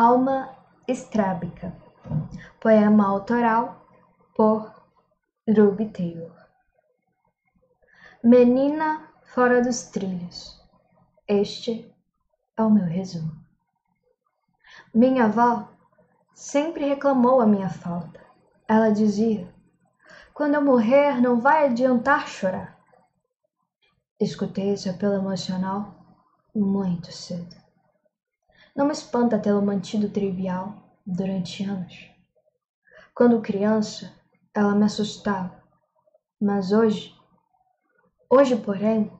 Alma Estrábica. Poema autoral por Ruby Taylor. Menina fora dos trilhos. Este é o meu resumo. Minha avó sempre reclamou a minha falta. Ela dizia: Quando eu morrer, não vai adiantar chorar. Escutei esse apelo emocional muito cedo. Não me espanta tê-lo mantido trivial durante anos. Quando criança, ela me assustava, mas hoje, hoje, porém,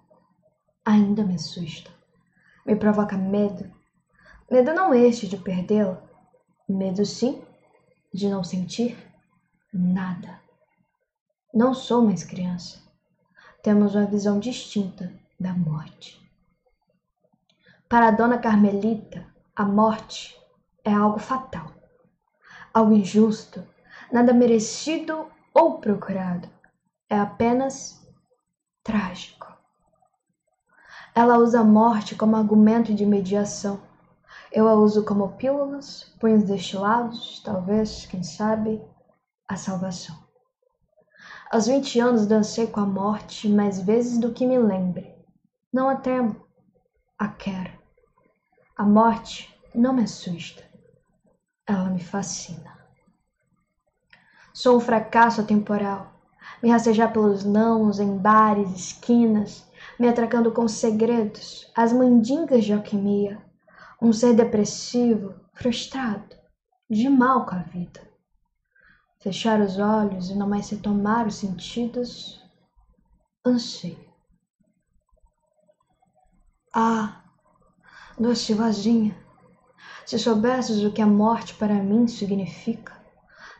ainda me assusta. Me provoca medo. Medo não este de perdê-la, medo sim de não sentir nada. Não sou mais criança. Temos uma visão distinta da morte. Para a dona Carmelita, a morte é algo fatal, algo injusto, nada merecido ou procurado. É apenas trágico. Ela usa a morte como argumento de mediação. Eu a uso como pílulas, punhos destilados, talvez, quem sabe, a salvação. Aos vinte anos dancei com a morte mais vezes do que me lembre. Não a temo, a quero. A morte não me assusta, ela me fascina. Sou um fracasso atemporal, me rastejar pelos nãos em bares, esquinas, me atracando com segredos, as mandingas de alquimia, um ser depressivo, frustrado, de mal com a vida. Fechar os olhos e não mais retomar os sentidos, anseio. Ah, doce vozinha, se soubesses o que a morte para mim significa,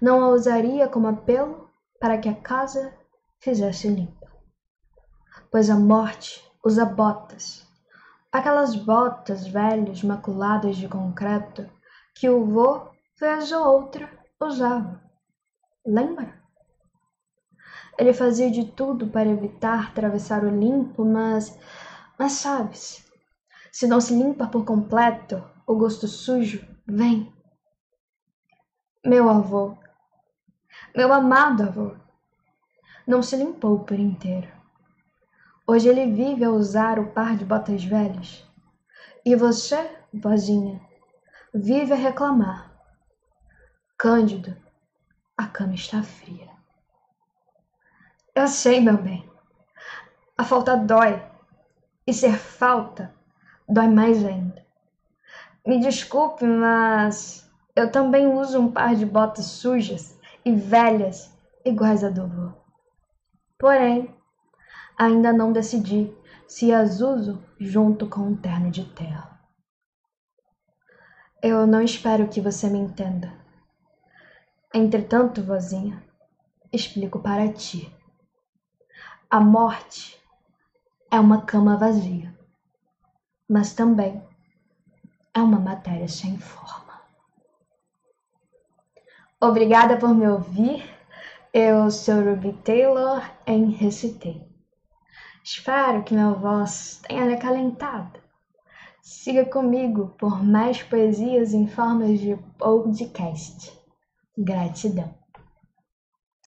não a usaria como apelo para que a casa fizesse limpa. Pois a morte usa botas, aquelas botas velhas maculadas de concreto que o vô, vez ou outra, usava. Lembra? Ele fazia de tudo para evitar atravessar o limpo, mas, mas sabes, se não se limpa por completo, o gosto sujo vem. Meu avô, meu amado avô, não se limpou por inteiro. Hoje ele vive a usar o par de botas velhas. E você, vozinha, vive a reclamar. Cândido, a cama está fria. Eu sei, meu bem. A falta dói. E ser falta dói mais ainda. Me desculpe, mas eu também uso um par de botas sujas e velhas iguais a do vô. Porém, ainda não decidi se as uso junto com um terno de terra. Eu não espero que você me entenda. Entretanto, vozinha, explico para ti. A morte é uma cama vazia mas também é uma matéria sem forma. Obrigada por me ouvir. Eu sou Ruby Taylor em Recitei. Espero que minha voz tenha lhe acalentado. Siga comigo por mais poesias em formas de podcast. Gratidão.